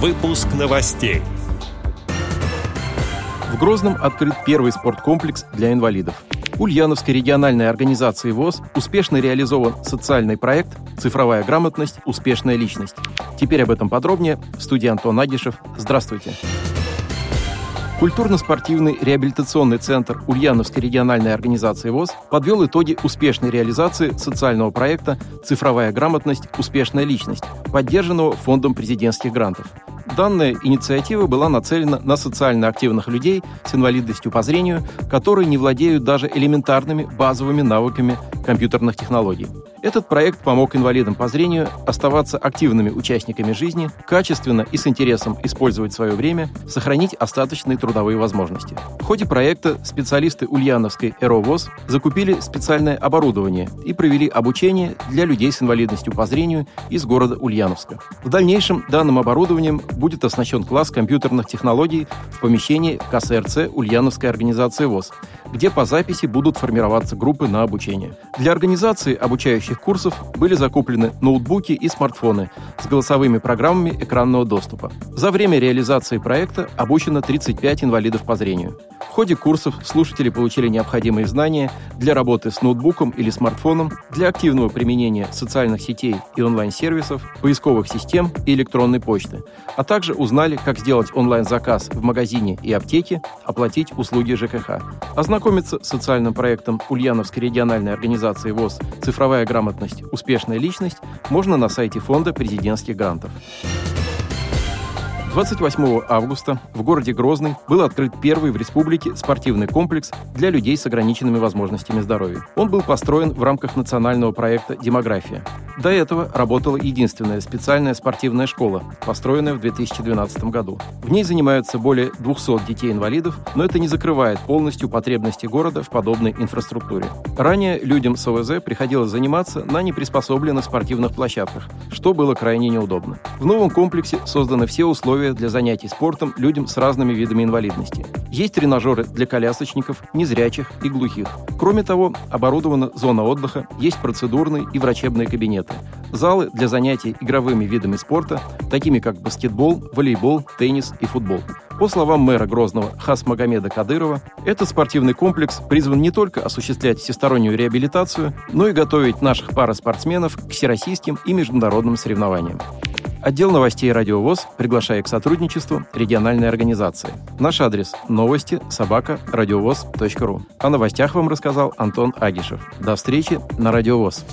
Выпуск новостей. В Грозном открыт первый спорткомплекс для инвалидов. Ульяновской региональной организации ВОЗ успешно реализован социальный проект «Цифровая грамотность. Успешная личность». Теперь об этом подробнее. В студии Антон Агишев. Здравствуйте. Культурно-спортивный реабилитационный центр Ульяновской региональной организации ВОЗ подвел итоги успешной реализации социального проекта «Цифровая грамотность. Успешная личность», поддержанного Фондом президентских грантов. Данная инициатива была нацелена на социально активных людей с инвалидностью по зрению, которые не владеют даже элементарными базовыми навыками компьютерных технологий. Этот проект помог инвалидам по зрению оставаться активными участниками жизни, качественно и с интересом использовать свое время, сохранить остаточные трудовые возможности. Ходе проекта специалисты Ульяновской «Эровоз» закупили специальное оборудование и провели обучение для людей с инвалидностью по зрению из города Ульяновска. В дальнейшем данным оборудованием будет оснащен класс компьютерных технологий в помещении КСРЦ Ульяновской организации ВОЗ, где по записи будут формироваться группы на обучение. Для организации обучающих курсов были закуплены ноутбуки и смартфоны с голосовыми программами экранного доступа. За время реализации проекта обучено 35 инвалидов по зрению. Ходе курсов слушатели получили необходимые знания для работы с ноутбуком или смартфоном, для активного применения социальных сетей и онлайн-сервисов, поисковых систем и электронной почты, а также узнали, как сделать онлайн-заказ в магазине и аптеке, оплатить услуги ЖКХ. Ознакомиться с социальным проектом Ульяновской региональной организации ВОЗ «Цифровая грамотность. Успешная личность» можно на сайте Фонда президентских грантов. 28 августа в городе Грозный был открыт первый в республике спортивный комплекс для людей с ограниченными возможностями здоровья. Он был построен в рамках национального проекта «Демография». До этого работала единственная специальная спортивная школа, построенная в 2012 году. В ней занимаются более 200 детей-инвалидов, но это не закрывает полностью потребности города в подобной инфраструктуре. Ранее людям с ОВЗ приходилось заниматься на неприспособленных спортивных площадках, что было крайне неудобно. В новом комплексе созданы все условия для занятий спортом людям с разными видами инвалидности. Есть тренажеры для колясочников, незрячих и глухих. Кроме того, оборудована зона отдыха, есть процедурный и врачебный кабинет спорта. Залы для занятий игровыми видами спорта, такими как баскетбол, волейбол, теннис и футбол. По словам мэра Грозного Хасмагомеда Кадырова, этот спортивный комплекс призван не только осуществлять всестороннюю реабилитацию, но и готовить наших параспортсменов к всероссийским и международным соревнованиям. Отдел новостей «Радиовоз» приглашает к сотрудничеству региональной организации. Наш адрес – новости собака радиовоз.ру. О новостях вам рассказал Антон Агишев. До встречи на «Радиовоз».